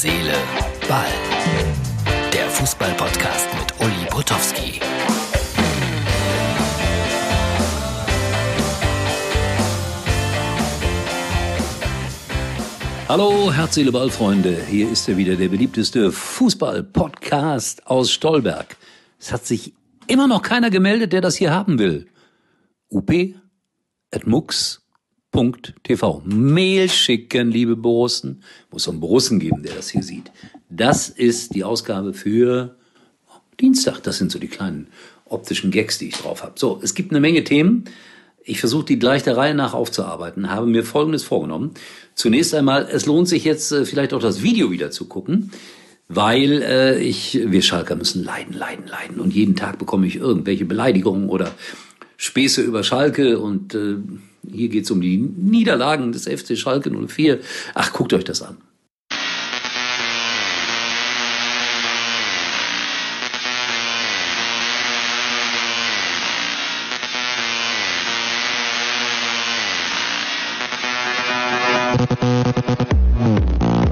Seele, Ball. Der Fußball-Podcast mit Uli Potowski. Hallo, Herz, Seele, Ball, Freunde. Hier ist er wieder, der beliebteste Fußball-Podcast aus Stolberg. Es hat sich immer noch keiner gemeldet, der das hier haben will. up.mux.tv. Mail schicken, liebe Borussen. Muss einen Borussen geben, der das hier sieht. Das ist die Ausgabe für Dienstag. Das sind so die kleinen optischen Gags, die ich drauf habe. So, es gibt eine Menge Themen. Ich versuche die gleich der Reihe nach aufzuarbeiten, habe mir Folgendes vorgenommen. Zunächst einmal, es lohnt sich jetzt äh, vielleicht auch das Video wieder zu gucken, weil äh, ich, wir Schalker müssen leiden, leiden, leiden. Und jeden Tag bekomme ich irgendwelche Beleidigungen oder Späße über Schalke und äh, hier geht's um die Niederlagen des FC Schalke 04. Ach, guckt euch das an.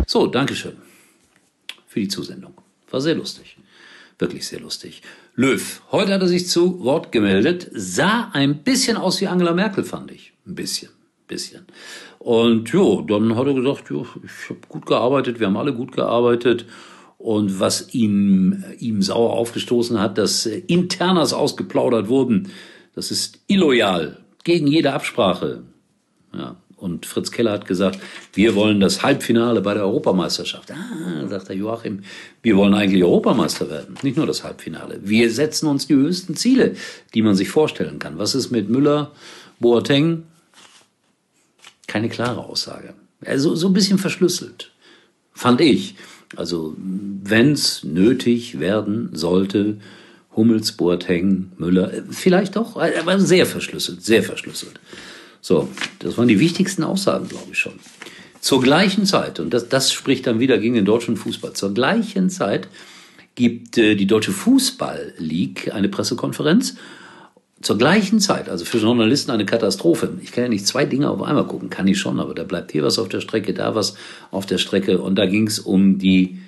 So, Dankeschön für die Zusendung. War sehr lustig. Wirklich sehr lustig. Löw, heute hat er sich zu Wort gemeldet, sah ein bisschen aus wie Angela Merkel, fand ich. Ein bisschen, bisschen. Und jo, dann hat er gesagt, jo, ich habe gut gearbeitet, wir haben alle gut gearbeitet. Und was ihm, ihm sauer aufgestoßen hat, dass Internas ausgeplaudert wurden, das ist illoyal, gegen jede Absprache. Ja, und Fritz Keller hat gesagt, wir wollen das Halbfinale bei der Europameisterschaft. Ah, sagt der Joachim, wir wollen eigentlich Europameister werden, nicht nur das Halbfinale. Wir setzen uns die höchsten Ziele, die man sich vorstellen kann. Was ist mit Müller, Boateng? Keine klare Aussage. Also so ein bisschen verschlüsselt, fand ich. Also wenn's nötig werden sollte, Hummels, Boateng, Müller, vielleicht doch, aber sehr verschlüsselt, sehr verschlüsselt. So, das waren die wichtigsten Aussagen, glaube ich schon. Zur gleichen Zeit, und das, das spricht dann wieder gegen den deutschen Fußball, zur gleichen Zeit gibt äh, die Deutsche Fußball League eine Pressekonferenz. Zur gleichen Zeit, also für Journalisten eine Katastrophe. Ich kann ja nicht zwei Dinge auf einmal gucken, kann ich schon, aber da bleibt hier was auf der Strecke, da was auf der Strecke. Und da ging es um die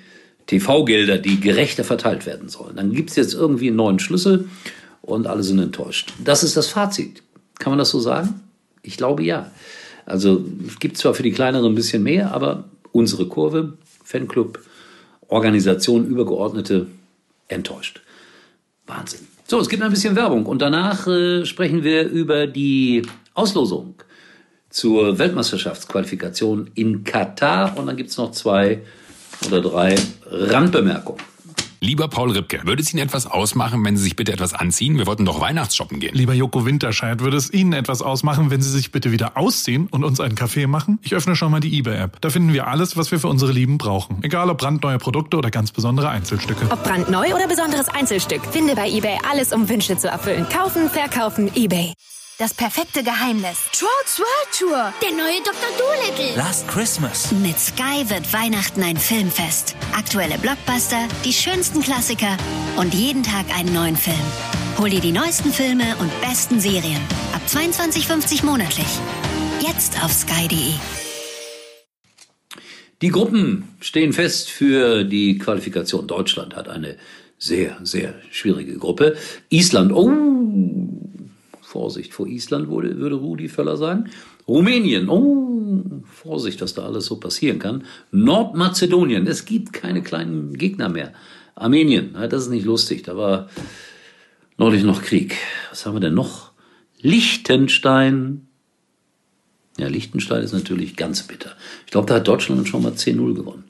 TV-Gelder, die gerechter verteilt werden sollen. Dann gibt es jetzt irgendwie einen neuen Schlüssel und alle sind enttäuscht. Das ist das Fazit. Kann man das so sagen? Ich glaube ja. Also es gibt zwar für die kleineren ein bisschen mehr, aber unsere Kurve, Fanclub, Organisation, Übergeordnete, enttäuscht. Wahnsinn. So, es gibt ein bisschen Werbung und danach äh, sprechen wir über die Auslosung zur Weltmeisterschaftsqualifikation in Katar und dann gibt es noch zwei oder drei Randbemerkungen. Lieber Paul Ripke, würde es Ihnen etwas ausmachen, wenn Sie sich bitte etwas anziehen? Wir wollten doch Weihnachtsshoppen gehen. Lieber Joko Winterscheid, würde es Ihnen etwas ausmachen, wenn Sie sich bitte wieder ausziehen und uns einen Kaffee machen? Ich öffne schon mal die eBay-App. Da finden wir alles, was wir für unsere Lieben brauchen. Egal ob brandneue Produkte oder ganz besondere Einzelstücke. Ob brandneu oder besonderes Einzelstück, finde bei eBay alles, um Wünsche zu erfüllen. Kaufen, verkaufen, eBay. Das perfekte Geheimnis. Trolls World Tour. Der neue Dr. Dolittle. Last Christmas. Mit Sky wird Weihnachten ein Filmfest. Aktuelle Blockbuster, die schönsten Klassiker und jeden Tag einen neuen Film. Hol dir die neuesten Filme und besten Serien. Ab 22,50 monatlich. Jetzt auf sky.de. Die Gruppen stehen fest für die Qualifikation. Deutschland hat eine sehr, sehr schwierige Gruppe. Island, oh, Vorsicht vor Island, würde, würde Rudi Völler sagen. Rumänien, oh, Vorsicht, was da alles so passieren kann. Nordmazedonien, es gibt keine kleinen Gegner mehr. Armenien, das ist nicht lustig, da war neulich noch Krieg. Was haben wir denn noch? Liechtenstein. Ja, Liechtenstein ist natürlich ganz bitter. Ich glaube, da hat Deutschland schon mal 10-0 gewonnen.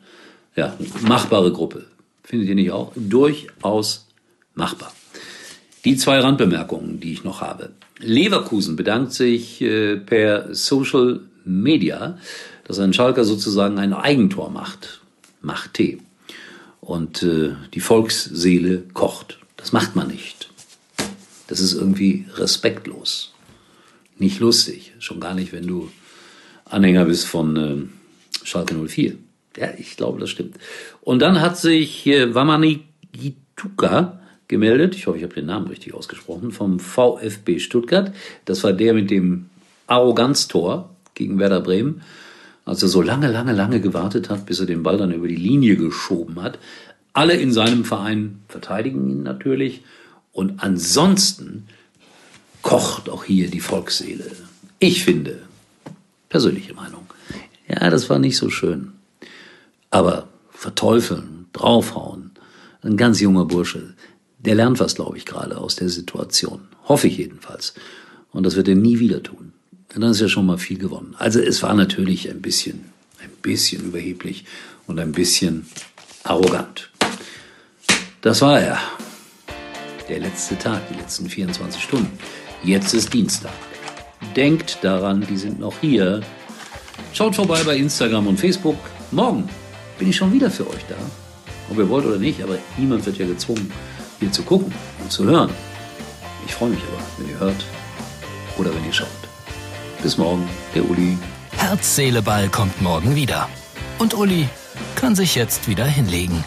Ja, machbare Gruppe. Findet ihr nicht auch? Durchaus machbar. Die zwei Randbemerkungen, die ich noch habe. Leverkusen bedankt sich äh, per Social Media, dass ein Schalker sozusagen ein Eigentor macht. Macht Tee. Und äh, die Volksseele kocht. Das macht man nicht. Das ist irgendwie respektlos. Nicht lustig. Schon gar nicht, wenn du Anhänger bist von äh, Schalke 04. Ja, ich glaube, das stimmt. Und dann hat sich äh, Wamani Gituka gemeldet. Ich hoffe, ich habe den Namen richtig ausgesprochen. Vom VfB Stuttgart. Das war der mit dem Arroganztor gegen Werder Bremen. als er so lange, lange, lange gewartet hat, bis er den Ball dann über die Linie geschoben hat. Alle in seinem Verein verteidigen ihn natürlich. Und ansonsten kocht auch hier die Volksseele. Ich finde, persönliche Meinung, ja, das war nicht so schön. Aber verteufeln, draufhauen, ein ganz junger Bursche, der lernt was, glaube ich, gerade aus der Situation. Hoffe ich jedenfalls. Und das wird er nie wieder tun. Denn dann ist ja schon mal viel gewonnen. Also es war natürlich ein bisschen, ein bisschen überheblich und ein bisschen arrogant. Das war er. Der letzte Tag, die letzten 24 Stunden. Jetzt ist Dienstag. Denkt daran, die sind noch hier. Schaut vorbei bei Instagram und Facebook. Morgen bin ich schon wieder für euch da. Ob ihr wollt oder nicht, aber niemand wird ja gezwungen, hier zu gucken und zu hören. Ich freue mich aber, wenn ihr hört oder wenn ihr schaut. Bis morgen, der Uli. Herz, Seele, Ball kommt morgen wieder. Und Uli kann sich jetzt wieder hinlegen.